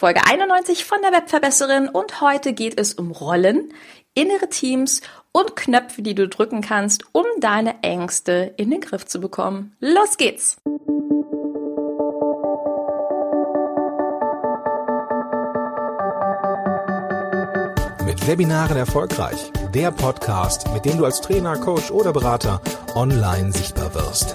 Folge 91 von der Webverbesserin und heute geht es um Rollen, innere Teams und Knöpfe, die du drücken kannst, um deine Ängste in den Griff zu bekommen. Los geht's! Mit Webinaren erfolgreich. Der Podcast, mit dem du als Trainer, Coach oder Berater online sichtbar wirst.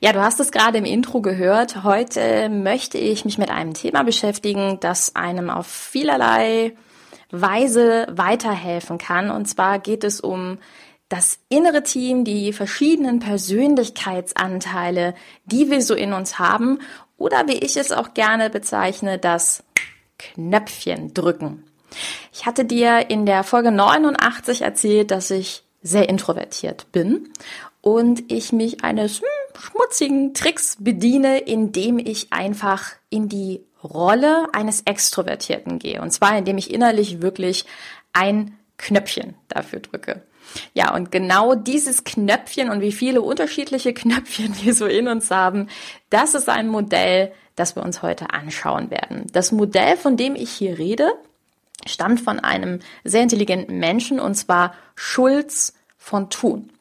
Ja, du hast es gerade im Intro gehört. Heute möchte ich mich mit einem Thema beschäftigen, das einem auf vielerlei Weise weiterhelfen kann. Und zwar geht es um das innere Team, die verschiedenen Persönlichkeitsanteile, die wir so in uns haben, oder wie ich es auch gerne bezeichne, das Knöpfchen drücken. Ich hatte dir in der Folge 89 erzählt, dass ich sehr introvertiert bin und ich mich eines hm, schmutzigen Tricks bediene, indem ich einfach in die Rolle eines Extrovertierten gehe. Und zwar, indem ich innerlich wirklich ein Knöpfchen dafür drücke. Ja, und genau dieses Knöpfchen und wie viele unterschiedliche Knöpfchen wir so in uns haben, das ist ein Modell, das wir uns heute anschauen werden. Das Modell, von dem ich hier rede, stammt von einem sehr intelligenten Menschen und zwar Schulz von Thun.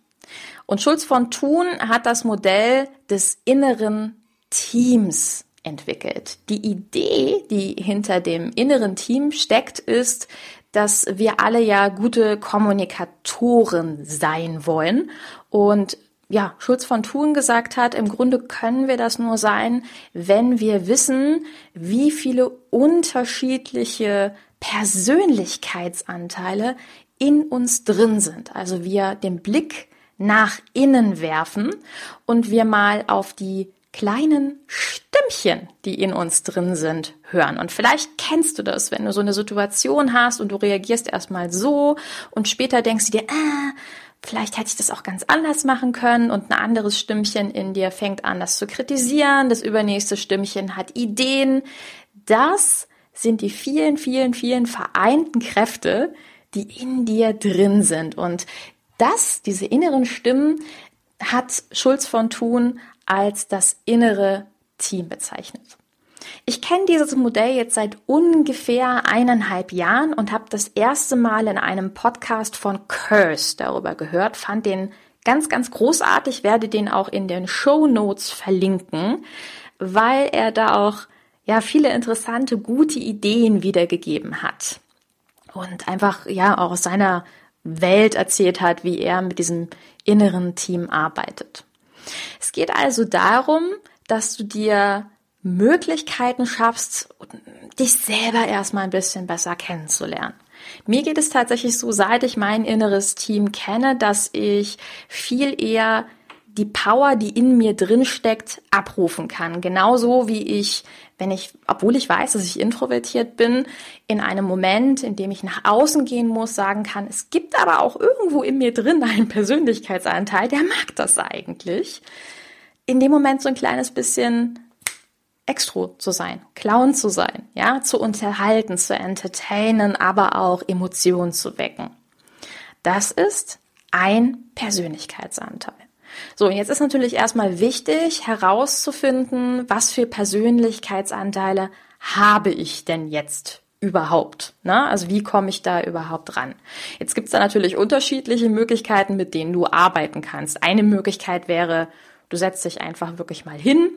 Und Schulz von Thun hat das Modell des inneren Teams entwickelt. Die Idee, die hinter dem inneren Team steckt, ist, dass wir alle ja gute Kommunikatoren sein wollen und ja, Schulz von Thun gesagt hat, im Grunde können wir das nur sein, wenn wir wissen, wie viele unterschiedliche Persönlichkeitsanteile in uns drin sind. Also wir den Blick nach innen werfen und wir mal auf die kleinen Stimmchen, die in uns drin sind, hören. Und vielleicht kennst du das, wenn du so eine Situation hast und du reagierst erstmal so und später denkst du dir, ah, vielleicht hätte ich das auch ganz anders machen können und ein anderes Stimmchen in dir fängt an, das zu kritisieren. Das übernächste Stimmchen hat Ideen. Das sind die vielen, vielen, vielen vereinten Kräfte, die in dir drin sind. Und das, diese inneren Stimmen, hat Schulz von Thun als das innere Team bezeichnet. Ich kenne dieses Modell jetzt seit ungefähr eineinhalb Jahren und habe das erste Mal in einem Podcast von Curse darüber gehört, fand den ganz, ganz großartig, werde den auch in den Show Notes verlinken, weil er da auch ja viele interessante, gute Ideen wiedergegeben hat und einfach ja auch aus seiner Welt erzählt hat, wie er mit diesem inneren Team arbeitet. Es geht also darum, dass du dir Möglichkeiten schaffst, dich selber erstmal ein bisschen besser kennenzulernen. Mir geht es tatsächlich so, seit ich mein inneres Team kenne, dass ich viel eher die Power, die in mir drin steckt, abrufen kann. Genauso wie ich, wenn ich, obwohl ich weiß, dass ich introvertiert bin, in einem Moment, in dem ich nach außen gehen muss, sagen kann, es gibt aber auch irgendwo in mir drin einen Persönlichkeitsanteil, der mag das eigentlich. In dem Moment so ein kleines bisschen Extro zu sein, Clown zu sein, ja, zu unterhalten, zu entertainen, aber auch Emotionen zu wecken. Das ist ein Persönlichkeitsanteil. So, und jetzt ist natürlich erstmal wichtig herauszufinden, was für Persönlichkeitsanteile habe ich denn jetzt überhaupt? Ne? Also wie komme ich da überhaupt ran? Jetzt gibt es da natürlich unterschiedliche Möglichkeiten, mit denen du arbeiten kannst. Eine Möglichkeit wäre, du setzt dich einfach wirklich mal hin,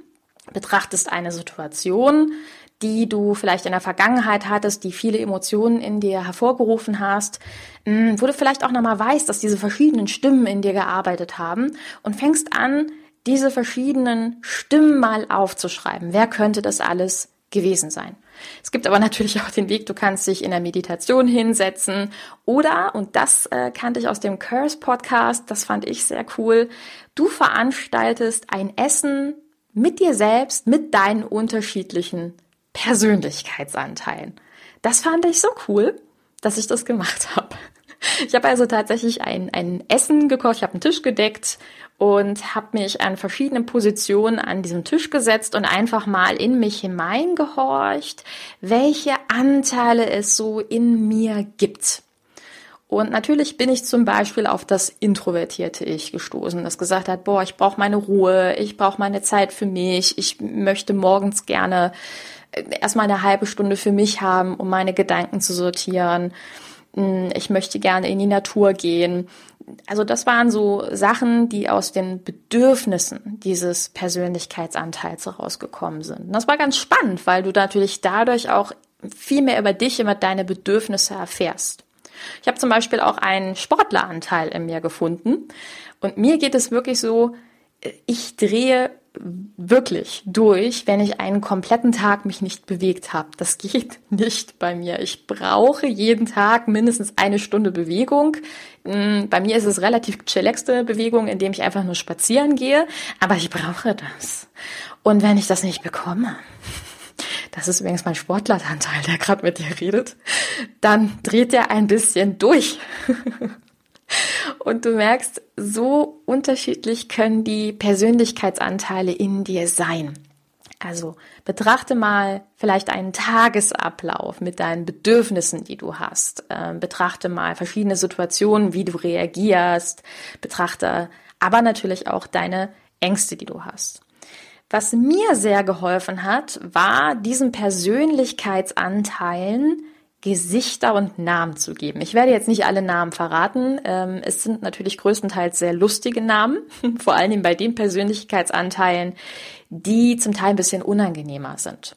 betrachtest eine Situation, die du vielleicht in der Vergangenheit hattest, die viele Emotionen in dir hervorgerufen hast, mm, wo du vielleicht auch nochmal weißt, dass diese verschiedenen Stimmen in dir gearbeitet haben und fängst an, diese verschiedenen Stimmen mal aufzuschreiben. Wer könnte das alles gewesen sein? Es gibt aber natürlich auch den Weg, du kannst dich in der Meditation hinsetzen oder, und das äh, kannte ich aus dem Curse Podcast, das fand ich sehr cool, du veranstaltest ein Essen mit dir selbst, mit deinen unterschiedlichen Persönlichkeitsanteilen. Das fand ich so cool, dass ich das gemacht habe. Ich habe also tatsächlich ein, ein Essen gekocht, ich habe einen Tisch gedeckt und habe mich an verschiedenen Positionen an diesem Tisch gesetzt und einfach mal in mich hineingehorcht, welche Anteile es so in mir gibt. Und natürlich bin ich zum Beispiel auf das introvertierte Ich gestoßen, das gesagt hat, boah, ich brauche meine Ruhe, ich brauche meine Zeit für mich, ich möchte morgens gerne äh, erstmal eine halbe Stunde für mich haben, um meine Gedanken zu sortieren. Hm, ich möchte gerne in die Natur gehen. Also das waren so Sachen, die aus den Bedürfnissen dieses Persönlichkeitsanteils herausgekommen sind. Und das war ganz spannend, weil du natürlich dadurch auch viel mehr über dich, über deine Bedürfnisse erfährst. Ich habe zum Beispiel auch einen Sportleranteil in mir gefunden. Und mir geht es wirklich so, ich drehe wirklich durch, wenn ich einen kompletten Tag mich nicht bewegt habe. Das geht nicht bei mir. Ich brauche jeden Tag mindestens eine Stunde Bewegung. Mm, bei mir ist es relativ chillaxte Bewegung, indem ich einfach nur spazieren gehe, aber ich brauche das. Und wenn ich das nicht bekomme, das ist übrigens mein Sportleranteil, der gerade mit dir redet, dann dreht er ein bisschen durch. Und du merkst, so unterschiedlich können die Persönlichkeitsanteile in dir sein. Also betrachte mal vielleicht einen Tagesablauf mit deinen Bedürfnissen, die du hast. Ähm, betrachte mal verschiedene Situationen, wie du reagierst. Betrachte aber natürlich auch deine Ängste, die du hast. Was mir sehr geholfen hat, war diesen Persönlichkeitsanteilen Gesichter und Namen zu geben. Ich werde jetzt nicht alle Namen verraten. Ähm, es sind natürlich größtenteils sehr lustige Namen, vor allen Dingen bei den Persönlichkeitsanteilen, die zum Teil ein bisschen unangenehmer sind.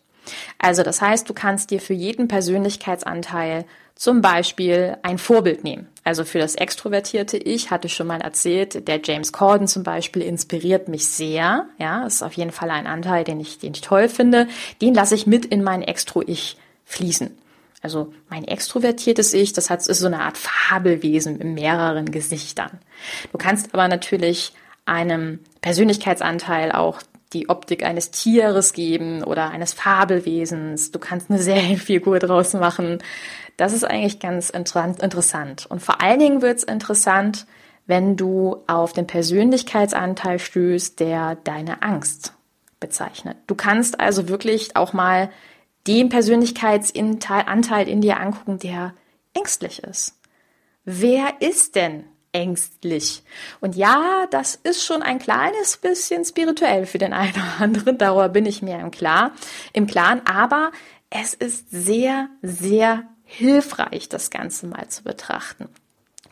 Also das heißt, du kannst dir für jeden Persönlichkeitsanteil zum Beispiel ein Vorbild nehmen. Also für das extrovertierte Ich hatte ich schon mal erzählt, der James Corden zum Beispiel inspiriert mich sehr. Ja, ist auf jeden Fall ein Anteil, den ich, den ich toll finde. Den lasse ich mit in mein Extro-Ich fließen. Also mein extrovertiertes Ich, das hat, ist so eine Art Fabelwesen mit mehreren Gesichtern. Du kannst aber natürlich einem Persönlichkeitsanteil auch die Optik eines Tieres geben oder eines Fabelwesens. Du kannst eine Serienfigur draus machen. Das ist eigentlich ganz interessant. Und vor allen Dingen wird es interessant, wenn du auf den Persönlichkeitsanteil stößt, der deine Angst bezeichnet. Du kannst also wirklich auch mal den Persönlichkeitsanteil in dir angucken, der ängstlich ist. Wer ist denn ängstlich. Und ja, das ist schon ein kleines bisschen spirituell für den einen oder anderen, darüber bin ich mir im Klar, im Klaren, aber es ist sehr, sehr hilfreich, das Ganze mal zu betrachten.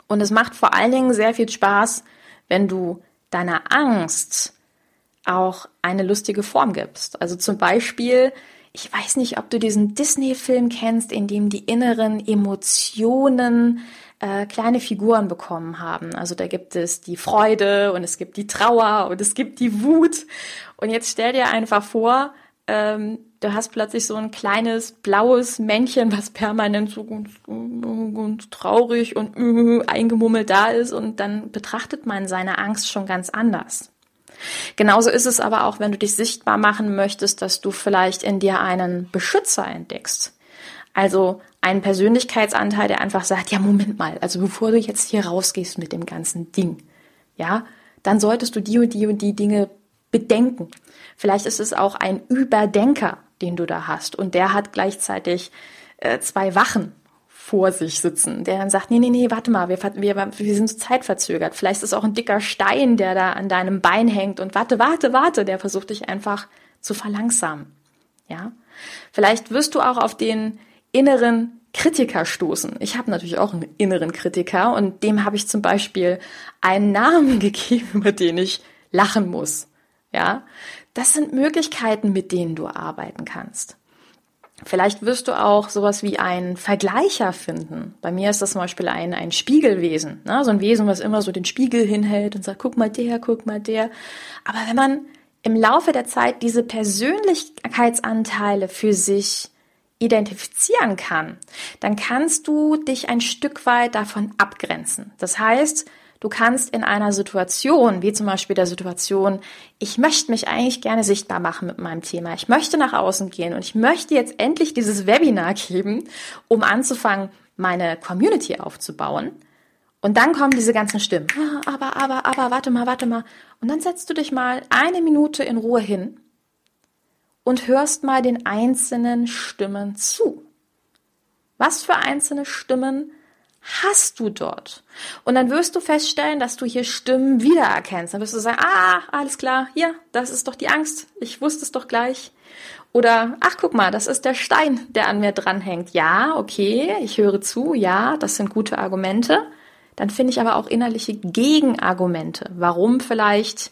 Und es macht vor allen Dingen sehr viel Spaß, wenn du deiner Angst auch eine lustige Form gibst. Also zum Beispiel, ich weiß nicht, ob du diesen Disney-Film kennst, in dem die inneren Emotionen äh, kleine Figuren bekommen haben. Also da gibt es die Freude und es gibt die Trauer und es gibt die Wut. Und jetzt stell dir einfach vor, ähm, du hast plötzlich so ein kleines blaues Männchen, was permanent so ganz, ganz traurig und äh, eingemummelt da ist und dann betrachtet man seine Angst schon ganz anders. Genauso ist es aber auch, wenn du dich sichtbar machen möchtest, dass du vielleicht in dir einen Beschützer entdeckst. Also einen Persönlichkeitsanteil, der einfach sagt, ja, Moment mal, also bevor du jetzt hier rausgehst mit dem ganzen Ding, ja, dann solltest du die und die und die Dinge bedenken. Vielleicht ist es auch ein Überdenker, den du da hast und der hat gleichzeitig äh, zwei Wachen vor sich sitzen, der dann sagt, nee, nee, nee, warte mal, wir, wir, wir sind zeitverzögert. Vielleicht ist auch ein dicker Stein, der da an deinem Bein hängt und warte, warte, warte, der versucht dich einfach zu verlangsamen. Ja? Vielleicht wirst du auch auf den inneren Kritiker stoßen. Ich habe natürlich auch einen inneren Kritiker und dem habe ich zum Beispiel einen Namen gegeben, über den ich lachen muss. Ja, das sind Möglichkeiten, mit denen du arbeiten kannst. Vielleicht wirst du auch sowas wie einen Vergleicher finden. Bei mir ist das zum Beispiel ein, ein Spiegelwesen, ne? so ein Wesen, was immer so den Spiegel hinhält und sagt, guck mal der, guck mal der. Aber wenn man im Laufe der Zeit diese Persönlichkeitsanteile für sich identifizieren kann, dann kannst du dich ein Stück weit davon abgrenzen. Das heißt, du kannst in einer Situation, wie zum Beispiel der Situation, ich möchte mich eigentlich gerne sichtbar machen mit meinem Thema, ich möchte nach außen gehen und ich möchte jetzt endlich dieses Webinar geben, um anzufangen, meine Community aufzubauen, Und dann kommen diese ganzen Stimmen. Ah, aber, aber, aber, warte mal, warte mal. Und dann setzt du dich mal eine Minute in Ruhe hin und hörst mal den einzelnen Stimmen zu. Was für einzelne Stimmen hast du dort? Und dann wirst du feststellen, dass du hier Stimmen wiedererkennst. Dann wirst du sagen, ah, alles klar, hier, das ist doch die Angst. Ich wusste es doch gleich. Oder, ach, guck mal, das ist der Stein, der an mir dranhängt. Ja, okay, ich höre zu, ja, das sind gute Argumente dann finde ich aber auch innerliche Gegenargumente, warum vielleicht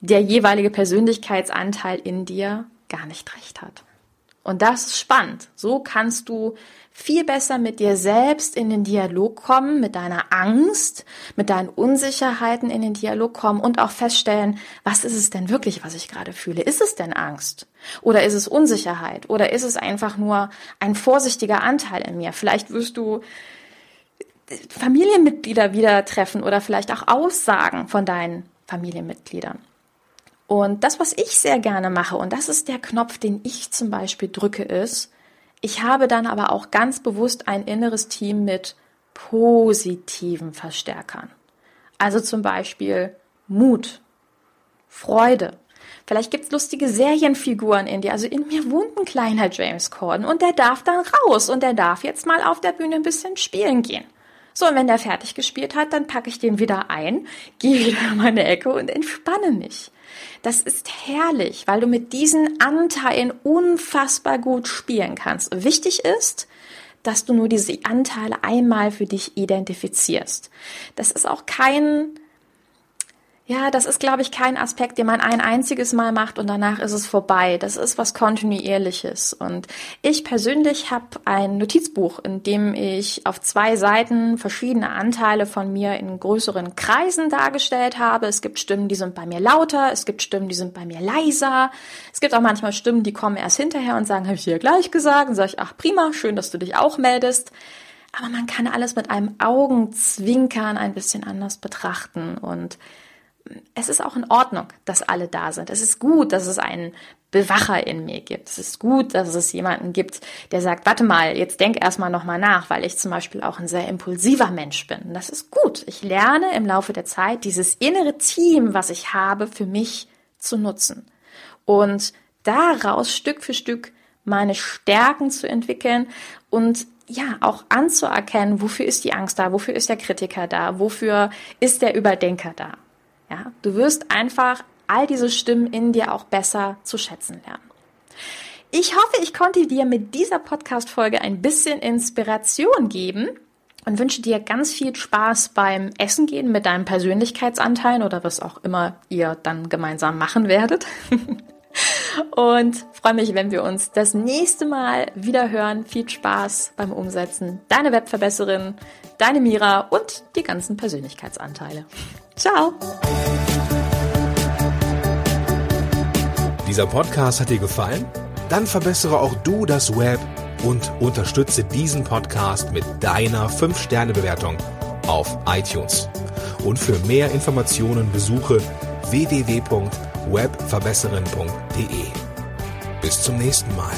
der jeweilige Persönlichkeitsanteil in dir gar nicht recht hat. Und das ist spannend. So kannst du viel besser mit dir selbst in den Dialog kommen, mit deiner Angst, mit deinen Unsicherheiten in den Dialog kommen und auch feststellen, was ist es denn wirklich, was ich gerade fühle? Ist es denn Angst? Oder ist es Unsicherheit? Oder ist es einfach nur ein vorsichtiger Anteil in mir? Vielleicht wirst du Familienmitglieder wieder treffen oder vielleicht auch Aussagen von deinen Familienmitgliedern. Und das, was ich sehr gerne mache, und das ist der Knopf, den ich zum Beispiel drücke, ist, ich habe dann aber auch ganz bewusst ein inneres Team mit positiven Verstärkern. Also zum Beispiel Mut, Freude. Vielleicht gibt's lustige Serienfiguren in dir. Also in mir wohnt ein kleiner James Corden und der darf dann raus und der darf jetzt mal auf der Bühne ein bisschen spielen gehen. So, und wenn der fertig gespielt hat, dann packe ich den wieder ein, gehe wieder in meine Ecke und entspanne mich. Das ist herrlich, weil du mit diesen Anteilen unfassbar gut spielen kannst. Wichtig ist, dass du nur diese Anteile einmal für dich identifizierst. Das ist auch kein ja, das ist, glaube ich, kein Aspekt, den man ein einziges Mal macht und danach ist es vorbei. Das ist was kontinuierliches. Und ich persönlich habe ein Notizbuch, in dem ich auf zwei Seiten verschiedene Anteile von mir in größeren Kreisen dargestellt habe. Es gibt Stimmen, die sind bei mir lauter, es gibt Stimmen, die sind bei mir leiser. Es gibt auch manchmal Stimmen, die kommen erst hinterher und sagen, habe ich dir gleich gesagt? Und sage ich, ach prima, schön, dass du dich auch meldest. Aber man kann alles mit einem Augenzwinkern ein bisschen anders betrachten und es ist auch in Ordnung, dass alle da sind. Es ist gut, dass es einen Bewacher in mir gibt. Es ist gut, dass es jemanden gibt, der sagt, warte mal, jetzt denk erstmal nochmal nach, weil ich zum Beispiel auch ein sehr impulsiver Mensch bin. das ist gut. Ich lerne im Laufe der Zeit, dieses innere Team, was ich habe, für mich zu nutzen. Und daraus Stück für Stück meine Stärken zu entwickeln und ja, auch anzuerkennen, wofür ist die Angst da, wofür ist der Kritiker da, wofür ist der Überdenker da. Ja, du wirst einfach all diese Stimmen in dir auch besser zu schätzen lernen. Ich hoffe, ich konnte dir mit dieser Podcast-Folge ein bisschen Inspiration geben und wünsche dir ganz viel Spaß beim Essen gehen mit deinem Persönlichkeitsanteil oder was auch immer ihr dann gemeinsam machen werdet. und freue mich, wenn wir uns das nächste Mal wieder hören. Viel Spaß beim Umsetzen. Deine Webverbesserin, deine Mira und die ganzen Persönlichkeitsanteile. Ciao! Dieser Podcast hat dir gefallen? Dann verbessere auch du das Web und unterstütze diesen Podcast mit deiner 5-Sterne-Bewertung auf iTunes. Und für mehr Informationen besuche www.webverbesserin.de. Bis zum nächsten Mal.